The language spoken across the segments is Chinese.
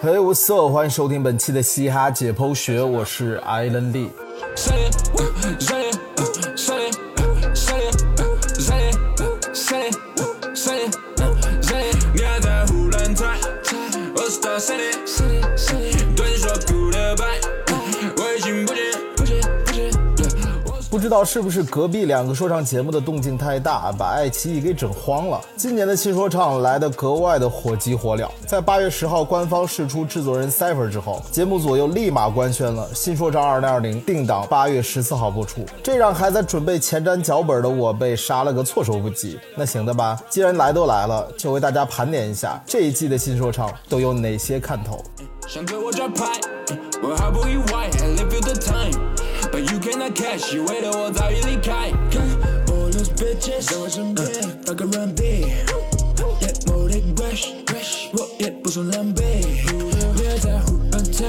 Hey what's up？欢迎收听本期的嘻哈解剖学，我是艾伦不知道是不是隔壁两个说唱节目的动静太大，把爱奇艺给整慌了。今年的新说唱来的格外的火急火燎。在八月十号官方释出制作人 Cipher 之后，节目组又立马官宣了新说唱二零二零定档八月十四号播出，这让还在准备前瞻脚本的我被杀了个措手不及。那行的吧，既然来都来了，就为大家盘点一下这一季的新说唱都有哪些看头。想跟我抓拍，我毫不意外，I live the time，but you cannot catch，以为的我早已离开。All those bitches 在我身边打个 run B，yeah more than rush，我也不说狼狈，别在乎乱猜，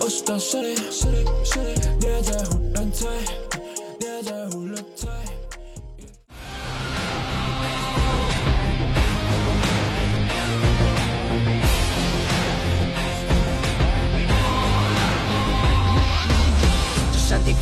我是大势力，别在乎乱猜，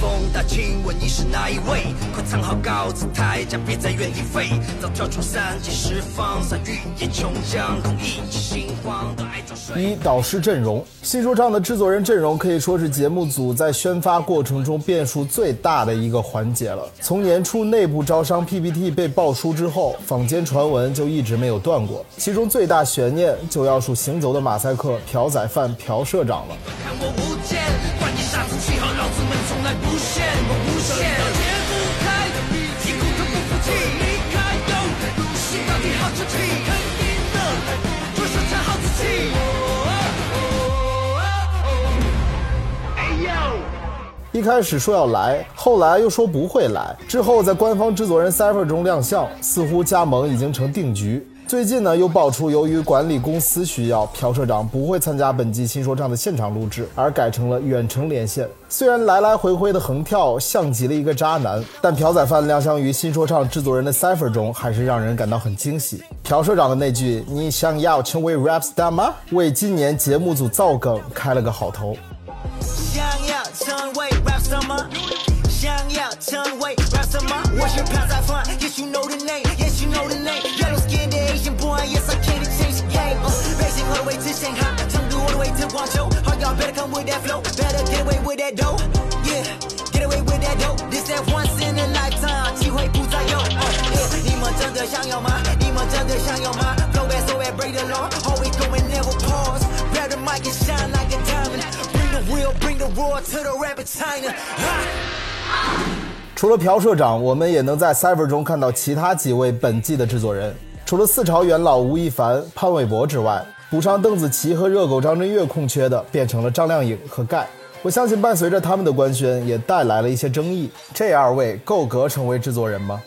顶峰，大请问你是哪一位？快藏好高姿态，将别在原地飞。早跳出三级释放，洒语言琼浆，空一起心慌的爱。一导师阵容，新说唱的制作人阵容可以说是节目组在宣发过程中变数最大的一个环节了。从年初内部招商 PPT 被爆出之后，坊间传闻就一直没有断过。其中最大悬念就要数行走的马赛克朴宰范朴社长了。看我无，来不屑，我无限。解不开的谜题，骨头不服气，离开有路，心到底好出气，肯定的，做生产好自己。哎呦！一开始说要来，后来又说不会来，之后在官方制作人 Cipher 中亮相，似乎加盟已经成定局。最近呢，又爆出由于管理公司需要，朴社长不会参加本季新说唱的现场录制，而改成了远程连线。虽然来来回回的横跳像极了一个渣男，但朴宰范亮相于新说唱制作人的 Cipher 中，还是让人感到很惊喜。朴社长的那句“你想要成为 rap star 吗”，为今年节目组造梗开了个好头。后的位置先看，成都我的位置光球，Hard y'all better come with that flow，better get away with that dough，Yeah，get away with that dough，This that once in a lifetime，机会不再有。Yeah，你们真的想要吗？你们真的想要吗？Flow back so bad break the law，always going never pause，grab the mic and shine like a diamond，bring the wheel，bring the roar to the rapid China。除了朴社长，我们也能在 Cipher 中看到其他几位本季的制作人。除了四朝元老吴亦凡、潘玮柏之外，补上邓紫棋和热狗张震岳空缺的变成了张靓颖和盖。我相信伴随着他们的官宣，也带来了一些争议。这二位够格成为制作人吗？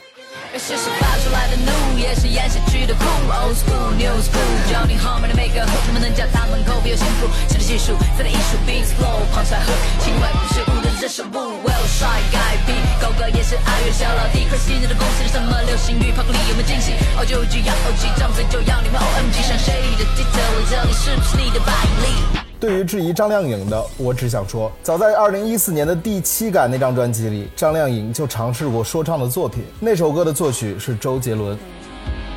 这首不 Well 帅盖比，高歌也是爱乐小老弟。Crazy 你的公司是什么流行语？跑歌里有没有惊喜？哦就句要 OG，张嘴就要你们 OMG，像谁的 detail？这里是不是你的百力？对于质疑张靓颖的，我只想说，早在二零一四年的第七感那张专辑里，张靓颖就尝试过说唱的作品。那首歌的作曲是周杰伦。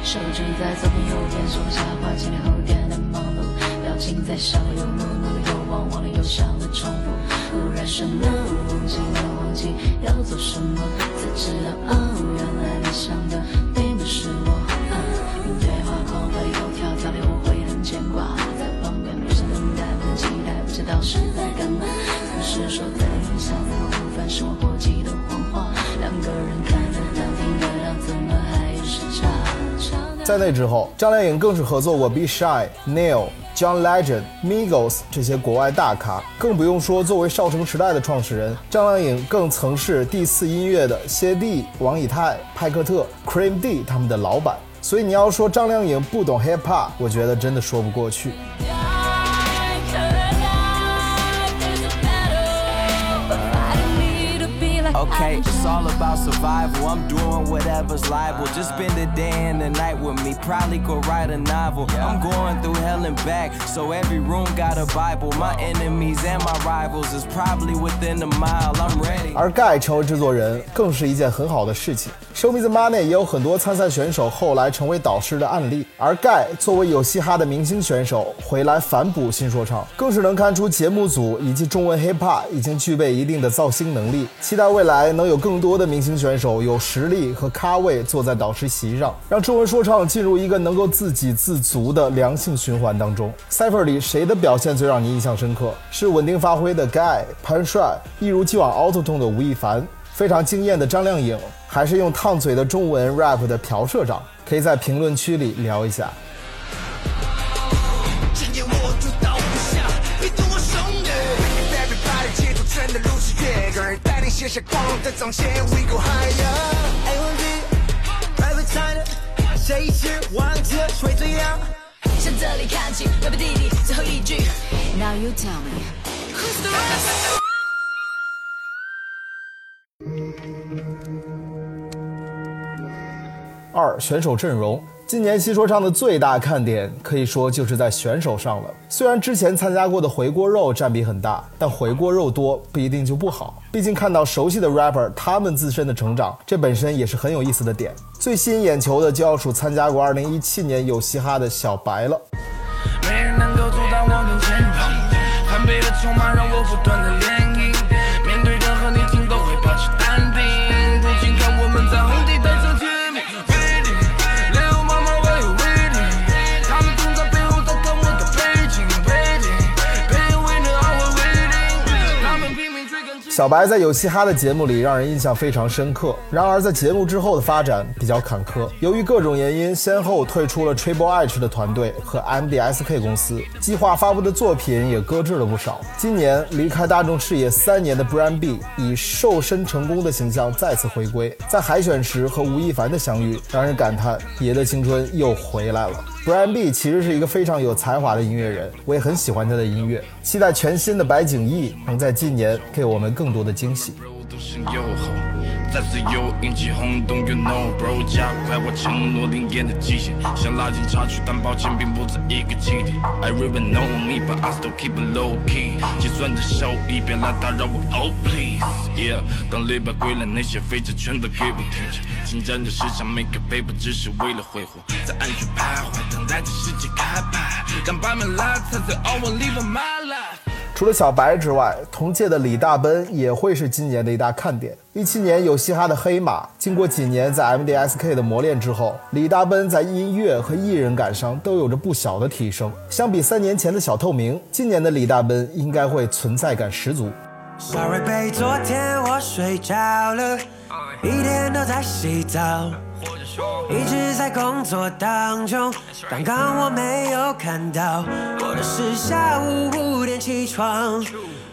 手指在左边右边上下滑，前面后点的忙碌，表情在笑又怒怒的又忘忘了又笑的重复，忽然什么忘记了忘记要做什么，才知道哦，原来你想的并不是我。嗯，对话框会有条条的，我会很牵挂，在旁边不是等待，不能期待，不知道是在干嘛。不是说在云下那个无法生活过激的谎话，两个人看着当听得到，怎么还有时差？在那之后，张靓颖更是合作过 Be Shy、Neil、John Legend、Migos 这些国外大咖，更不用说作为少城时代的创始人，张靓颖更曾是第四音乐的谢帝、王以太、派克特、Cream D 他们的老板。所以你要说张靓颖不懂 Hip Hop，我觉得真的说不过去。Okay, it's all about survival. I'm doing whatever's liable. Just spend a day and a night with me. Probably could write a novel. I'm going through hell and back, so every room got a Bible. My enemies and my rivals is probably within a mile. I'm ready. 而盖成为制作人更是一件很好的事情。Show Me the Money 也有很多参赛选手后来成为导师的案例，而盖作为有嘻哈的明星选手回来反哺新说唱，更是能看出节目组以及中文 hip hop 已经具备一定的造星能力。期待未来来能有更多的明星选手有实力和咖位坐在导师席上，让中文说唱进入一个能够自给自足的良性循环当中。c y p h e r 里谁的表现最让你印象深刻？是稳定发挥的 Guy 潘帅，一如既往 auto tune 的吴亦凡？非常惊艳的张靓颖，还是用烫嘴的中文 rap 的朴社长，可以在评论区里聊一下。今夜我就倒不下，别动我兄弟。Everybody 街头真的如此越格，带领写下光的彰显，We go higher。A1B Private China，谁是王者谁最亮？向这里看齐，rap 弟弟最后一句。Now you tell me who's the rapper？二选手阵容，今年新说唱的最大看点可以说就是在选手上了。虽然之前参加过的回锅肉占比很大，但回锅肉多不一定就不好。毕竟看到熟悉的 rapper 他们自身的成长，这本身也是很有意思的点。最吸引眼球的就要数参加过2017年有嘻哈的小白了。小白在有嘻哈的节目里让人印象非常深刻，然而在节目之后的发展比较坎坷，由于各种原因，先后退出了 Triple H 的团队和 MDSK 公司，计划发布的作品也搁置了不少。今年离开大众视野三年的 Brian B 以瘦身成功的形象再次回归，在海选时和吴亦凡的相遇，让人感叹爷的青春又回来了。Brian B 其实是一个非常有才华的音乐人，我也很喜欢他的音乐，期待全新的白景逸能在今年给我们更多的惊喜。再次又引起轰动。You know, bro，加快我承诺灵验的极限，想拉近差距，但抱歉并不在一个起点。I really know me, but I still keep it low key。计算着收益，别来打扰我，Oh please。Yeah，当礼拜归来，那些废纸全都给我停止。侵占着市场每个背不只是为了挥霍，在暗处徘徊，等待着世界开牌。让白面来才最 all live my life。除了小白之外，同届的李大奔也会是今年的一大看点。一七年有嘻哈的黑马，经过几年在 MDSK 的磨练之后，李大奔在音乐和艺人感上都有着不小的提升。相比三年前的小透明，今年的李大奔应该会存在感十足。Sorry，babe，昨天我睡着了，一天都在洗澡，一直在工作当中。刚刚我没有看到，我的是下午五点起床，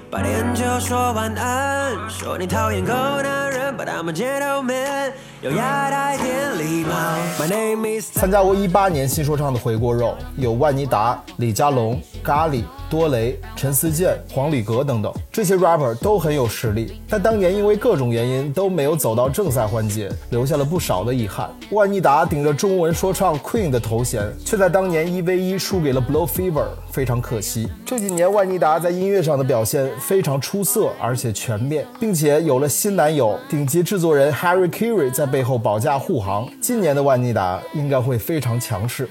八点就说晚安，说你讨厌狗男人，But I'm a gentleman，优雅带点礼貌。My name is 参加过一八年新说唱的回锅肉，有万妮达、李佳隆、咖喱、多雷、陈思健、黄礼格等等，这些 rapper 都很有实力，但当年因为各种原因都没有走到正赛环节，留下了不少的遗憾。万妮达顶着中文说唱 Queen 的头衔，却在当年一 v 一输给了 Blow Fever，非常可惜。这几年万妮达在音乐上的表现非常出色，而且全面，并且有了新男友顶级制作人 Harry Carey 在背后保驾护航。今年的万妮达应该会非常强势。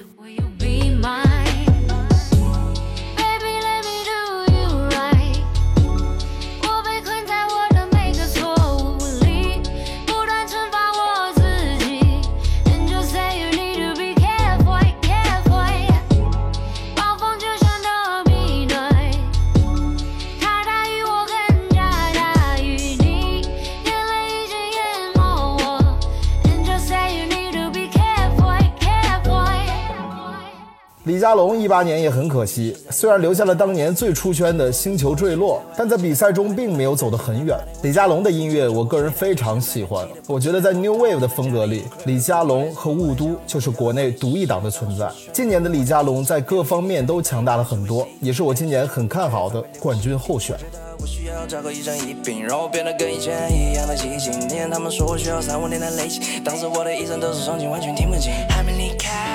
一八年也很可惜，虽然留下了当年最出圈的《星球坠落》，但在比赛中并没有走得很远。李佳隆的音乐，我个人非常喜欢，我觉得在 New Wave 的风格里，李佳隆和雾都就是国内独一档的存在。今年的李佳隆在各方面都强大了很多，也是我今年很看好的冠军候选。我需要找个一正一病，让我变得跟以前一样的激情。那天他们说我需要三五年的累积，当时我的一生都是双亲，完全听不进。还没离开，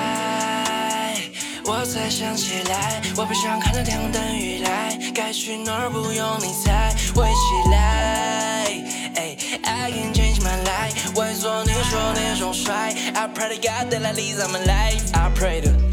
我才想起来，我不想看着天空等雨来，该去哪儿不用你猜，会起来。哎，I can change my life，为做你说那种帅，I pray to God that I lead my life，I pray to。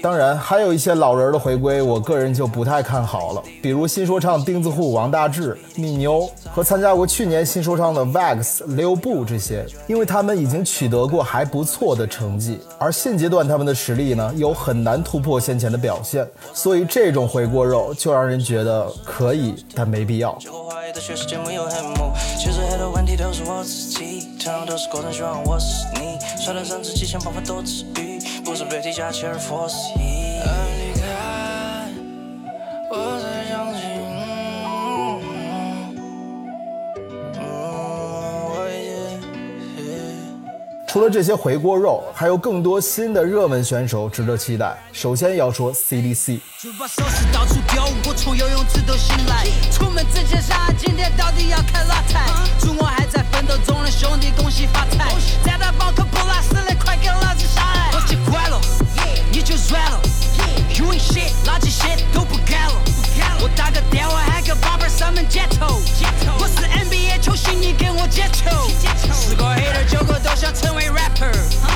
当然，还有一些老人的回归，我个人就不太看好了。比如新说唱钉子户王大治、米妞和参加过去年新说唱的 Vax、六步这些，因为他们已经取得过还不错的成绩，而现阶段他们的实力呢，又很难突破先前的表现，所以这种回锅肉就让人觉得可以，但没必要。结果怀疑的学识节目有黑幕，其实很多问题都是我自己，同样都是构成希望我是你，摔得甚至极限爆发多治愈，不是被提下离开，我除了这些回锅肉，还有更多新的热门选手值得期待。首先要说 CDC。就把手势到处丢，我从游泳池都醒来。出门之前想今天到底要开哪台？祝我还在奋斗中的兄弟恭喜发财！就软了。You ain't shit，垃圾 shit 都不干了。我打个电话喊个宝贝儿上门接头。我是 NBA 球星，你给我接球。十个 hater 九个都想成为 rapper。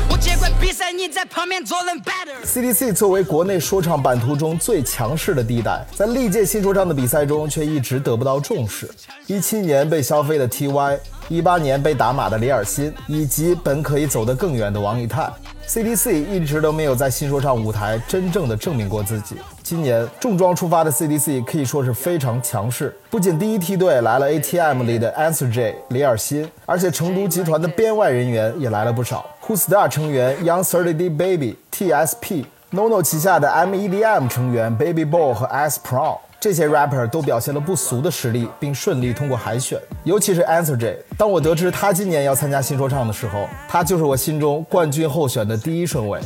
我接管比赛，你在旁边做人 better。CDC 作为国内说唱版图中最强势的地带，在历届新说唱的比赛中却一直得不到重视。一七年被消费的 TY，一八年被打码的李尔新，以及本可以走得更远的王以太，CDC 一直都没有在新说唱舞台真正的证明过自己。今年重装出发的 CDC 可以说是非常强势，不仅第一梯队来了 ATM 里的 Answer J、李尔新，而且成都集团的编外人员也来了不少。Who Star 成员 Young 30 D Baby、TSP、NONO 旗下的 MEDM 成员 Baby Boy 和 S Pro。这些 rapper 都表现了不俗的实力，并顺利通过海选。尤其是 Answer J，当我得知他今年要参加新说唱的时候，他就是我心中冠军候选的第一顺位。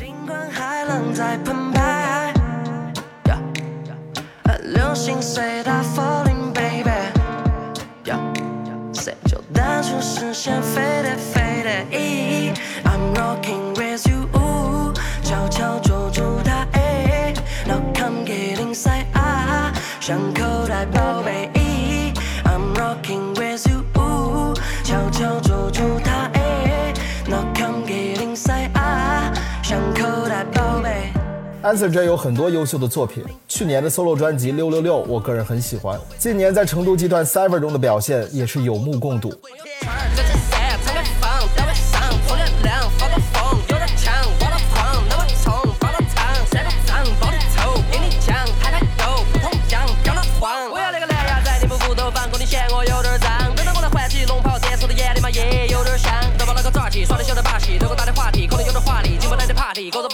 悄悄捉住它，哎，Now come get inside 啊，像口袋宝贝。I'm rocking with you，悄悄捉住它，哎，Now come get inside 啊，像口袋宝贝。Answer J 有很多优秀的作品，去年的 solo 专辑《六六六》我个人很喜欢，今年在成都集团 Cypher 中的表现也是有目共睹。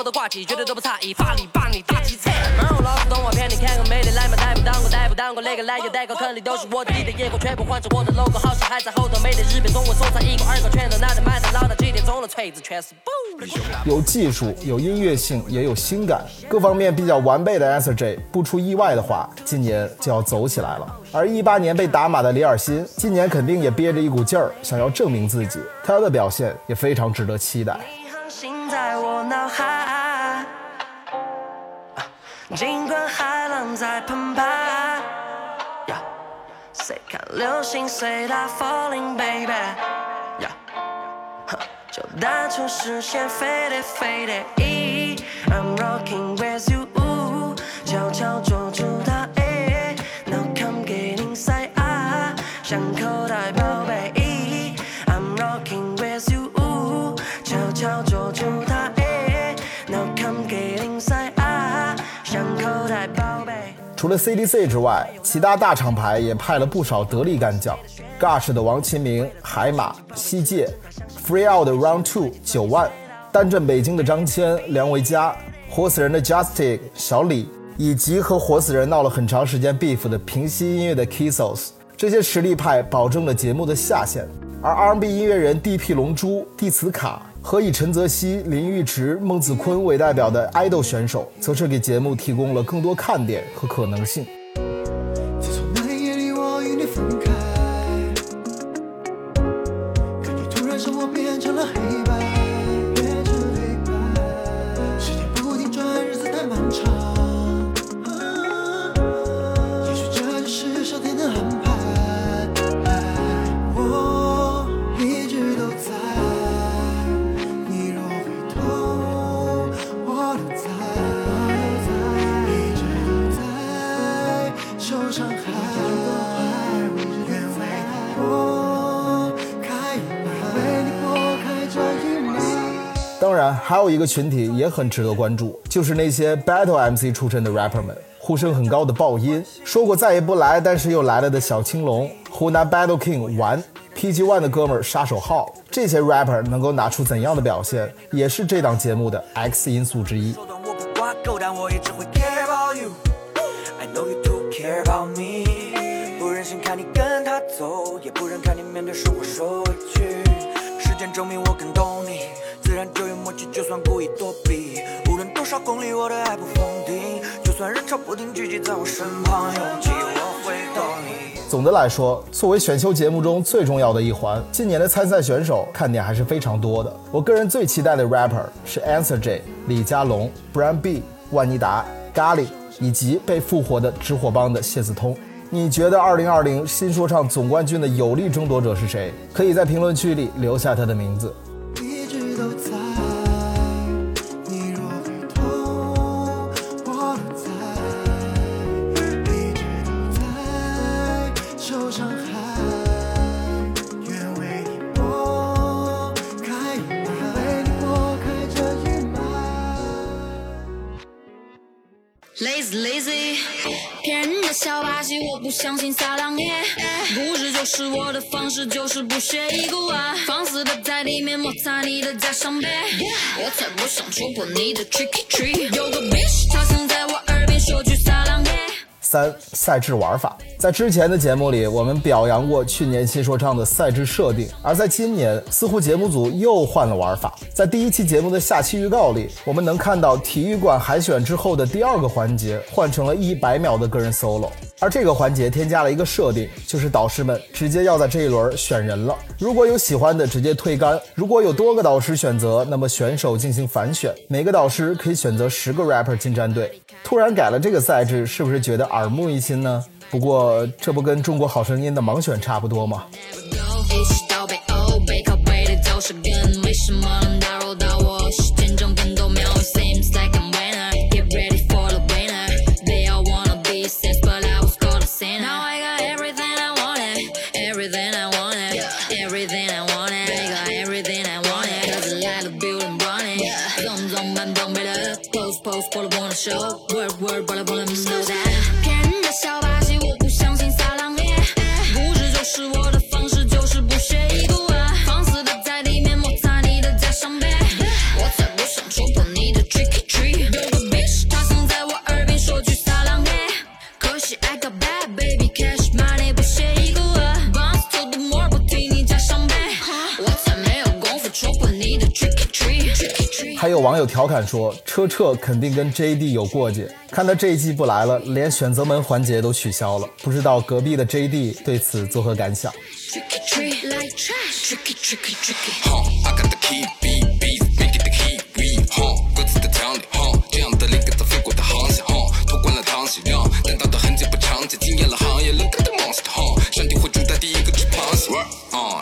不得挂起，绝对都不差异，法力把你打起彩。猫老子动画片，你看个美的来嘛，带不当过，带不当过，那个来也带个，肯定都是我的，你的眼光全部换成我的 logo，好戏还在后头，美的日本中文说唱一个二个全都拿着麦的，老大几点钟了，锤子全是 boom。有技术，有音乐性，也有新感，各方面比较完备的 S J，不出意外的话，今年就要走起来了。而一八年被打码的李尔新，今年肯定也憋着一股劲儿，想要证明自己，他的表现也非常值得期待。你航行在我脑海，尽管海浪在澎湃，呀，谁看流星随它 falling baby，呀，哼就单纯实现飞的飞的意义。I'm rocking with you，除了 CDC 之外，其他大厂牌也派了不少得力干将，Gush 的王齐明、海马、西界，Free Out 的 Round Two 九万，单镇北京的张谦、梁维嘉，活死人的 Justic 小李，以及和活死人闹了很长时间 beef 的平息音乐的 Kissos，这些实力派保证了节目的下限。而 R&B 音乐人 DP 龙珠、弟子卡和以陈泽熙、林玉池、孟子坤为代表的 idol 选手，则是给节目提供了更多看点和可能性。感觉突然生活变成了黑白。还有一个群体也很值得关注，就是那些 Battle MC 出身的 rapper 们，呼声很高的爆音，说过再也不来，但是又来了的小青龙，湖南 Battle King 玩 PG One 的哥们儿杀手号，这些 rapper 能够拿出怎样的表现，也是这档节目的 X 因素之一。时间证明我更懂你，然就有默契，就算故意躲避。无论多少公里，我都爱不封顶。就算人潮不停聚集在我身旁，勇气我会懂你。总的来说，作为选秀节目中最重要的一环，今年的参赛选手看点还是非常多的。我个人最期待的 rapper 是 Answer J、李佳隆、Brand B、万妮达、咖喱，以及被复活的直火帮的谢子通。你觉得2020新说唱总冠军的有力争夺者是谁？可以在评论区里留下他的名字。的小把戏，我不相信撒浪耶。故事就是我的方式，就是不屑一顾啊。放肆的在里面摩擦你的假伤悲，我才不想触碰你的 tricky tree。有个 bitch，她想在我耳边说句撒浪耶。三赛制玩法，在之前的节目里，我们表扬过去年新说唱的赛制设定，而在今年，似乎节目组又换了玩法。在第一期节目的下期预告里，我们能看到体育馆海选之后的第二个环节换成了一百秒的个人 solo，而这个环节添加了一个设定，就是导师们直接要在这一轮选人了。如果有喜欢的，直接推杆；如果有多个导师选择，那么选手进行反选，每个导师可以选择十个 rapper 进战队。突然改了这个赛制，是不是觉得耳目一新呢？不过这不跟中国好声音的盲选差不多吗？up. Word, word, bala, bala, 网友调侃说，车澈肯定跟 JD 有过节，看他这一季不来了，连选择门环节都取消了，不知道隔壁的 JD 对此作何感想？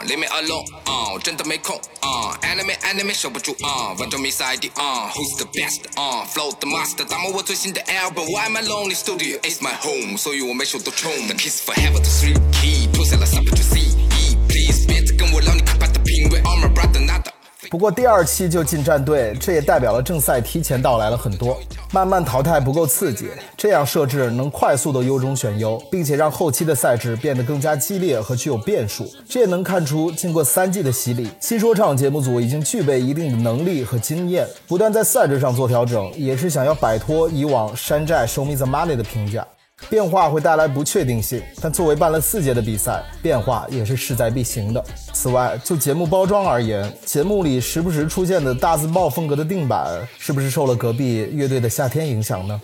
，leave me alone，啊，我真的没空，啊，enemy enemy 守不住，啊，玩转 miss ID，啊，who's the best，啊，flow the master，打磨我最新的 album，why my lonely studio is my home，所以我每首都冲，the kiss forever the three key，脱下了 sub to C E please，别再跟我聊你可怕的品味，I'm a brother nada。 不过第二期就进战队，这也代表了正赛提前到来了很多，慢慢淘汰不够刺激。这样设置能快速的优中选优，并且让后期的赛制变得更加激烈和具有变数。这也能看出，经过三季的洗礼，新说唱节目组已经具备一定的能力和经验，不断在赛制上做调整，也是想要摆脱以往山寨 “show me the money” 的评价。变化会带来不确定性，但作为办了四届的比赛，变化也是势在必行的。此外，就节目包装而言，节目里时不时出现的大字报风格的定版，是不是受了隔壁乐队的夏天影响呢？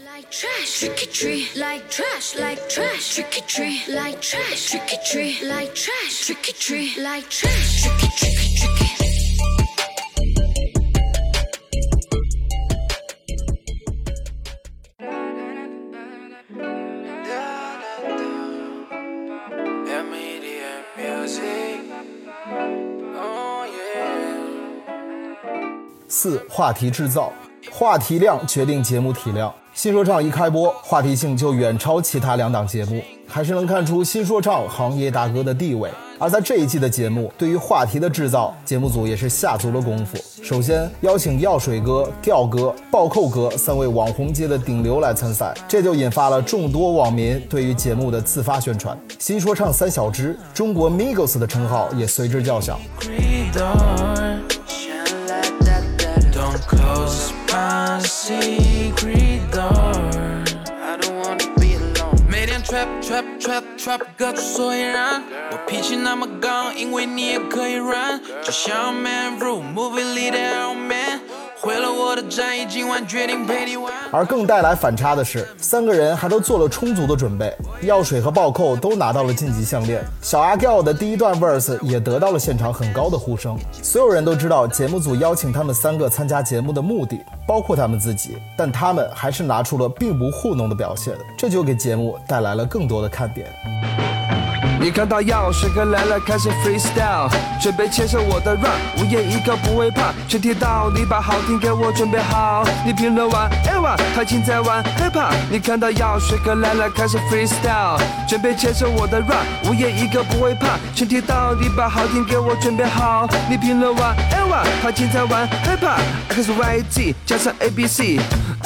四、话题制造，话题量决定节目体量。新说唱一开播，话题性就远超其他两档节目，还是能看出新说唱行业大哥的地位。而在这一季的节目，对于话题的制造，节目组也是下足了功夫。首先邀请药水哥、调哥、暴扣哥三位网红界的顶流来参赛，这就引发了众多网民对于节目的自发宣传。新说唱三小只，中国 Migos 的称号也随之叫响。Corridor. Don't close my secret door. I don't wanna be alone. 每天 trap trap trap trap 各出所以然。我脾气那么刚，因为你也可以软，就像 Man Rule movie 里的 Iron Man。 毁了我的战役，今晚决定陪你玩。而更带来反差的是，三个人还都做了充足的准备，药水和暴扣都拿到了晋级项链，小阿 Giao 的第一段 verse 也得到了现场很高的呼声。所有人都知道节目组邀请他们三个参加节目的目的，包括他们自己，但他们还是拿出了并不糊弄的表现，这就给节目带来了更多的看点。你看到药水哥来了，开始 freestyle，准备接受我的 rap，午夜一个不会怕，全体到你把好听给我准备好。你评论完，哎哇，他竟在玩 hiphop。你看到药水哥来了，开始 freestyle，准备接受我的 rap，午夜一个不会怕，全体到你把好听给我准备好。你评论完，哎哇，他竟在玩 hiphop。X Y Z 加上 A B C，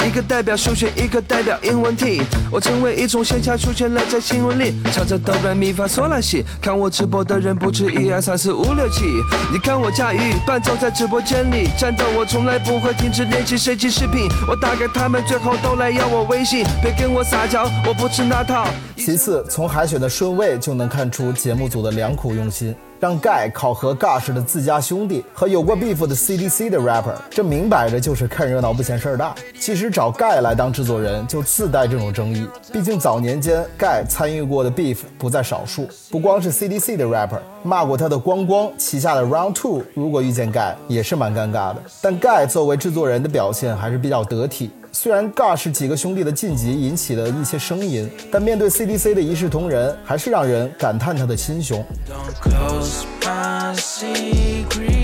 一个代表数学，一个代表英文题。我成为一种现象，出现了在新闻里，唱着哆来咪发嗦拉西。看我直播的人不止一二三四五六七，你看我驾驭伴奏在直播间里战斗，我从来不会停止练习设计视频。我打给他们，最后都来要我微信，别跟我撒娇，我不吃那套。其次，从海选的顺位就能看出节目组的良苦用心，让盖考核 Gush 的自家兄弟和有过 beef 的 CDC 的 rapper，这明摆着就是看热闹不嫌事儿大。其实找盖来当制作人就自带这种争议，毕竟早年间盖参与过的 beef 不在少数，不光是 CDC 的 rapper 骂过他的光光旗下的 Round Two，如果遇见盖也是蛮尴尬的。但盖作为制作人的表现还是比较得体。虽然 Gush 几个兄弟的晋级引起了一些声音，但面对 CDC 的一视同仁，还是让人感叹他的心胸。Don't close my secret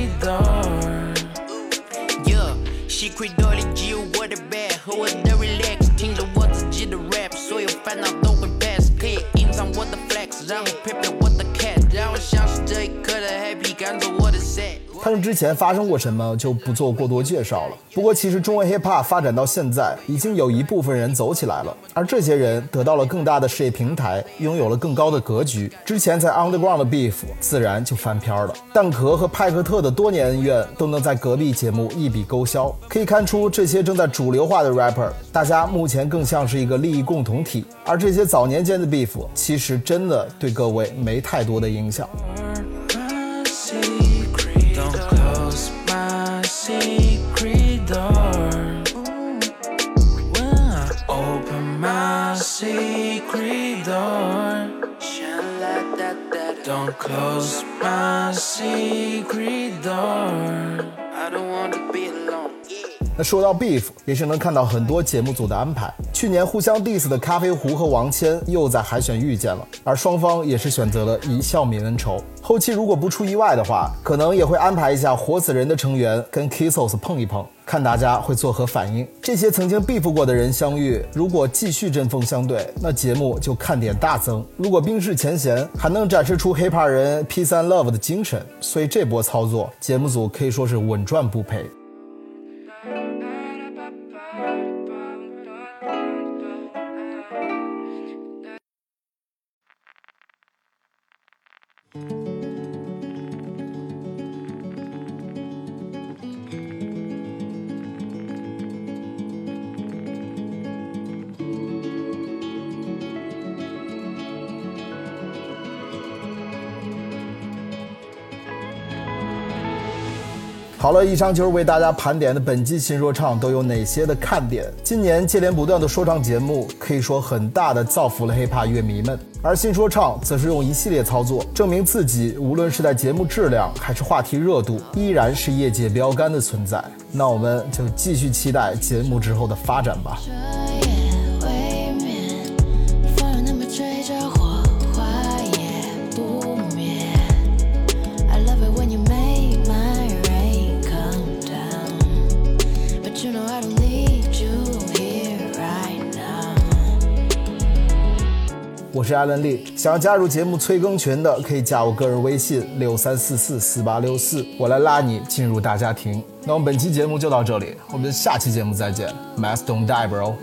他们之前发生过什么就不做过多介绍了。不过，其实中文 hiphop 发展到现在，已经有一部分人走起来了，而这些人得到了更大的事业平台，拥有了更高的格局。之前在 underground 的 beef 自然就翻篇了。蛋壳和派克特的多年恩怨都能在隔壁节目一笔勾销，可以看出这些正在主流化的 rapper，大家目前更像是一个利益共同体。而这些早年间的 beef，其实真的对各位没太多的影响。Secret door. Don't close my secret door. 那说到 beef，也是能看到很多节目组的安排。去年互相 diss 的咖啡壶和王谦又在海选遇见了，而双方也是选择了一笑泯恩仇。后期如果不出意外的话，可能也会安排一下活死人的成员跟 Kissos 碰一碰，看大家会作何反应。这些曾经 beef 过的人相遇，如果继续针锋相对，那节目就看点大增。如果冰释前嫌，还能展示出 hiphop 人 peace and love 的精神，所以这波操作，节目组可以说是稳赚不赔。好了，以上就是为大家盘点的本季新说唱都有哪些的看点。今年接连不断的说唱节目，可以说很大的造福了 hiphop 乐迷们，而新说唱则是用一系列操作证明自己，无论是在节目质量还是话题热度，依然是业界标杆的存在。那我们就继续期待节目之后的发展吧。是艾伦利。想要加入节目催更群的，可以加我个人微信六三四四四八六四，我来拉你进入大家庭。那我们本期节目就到这里，我们下期节目再见。Mass don't die, bro。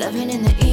Loving in the evening.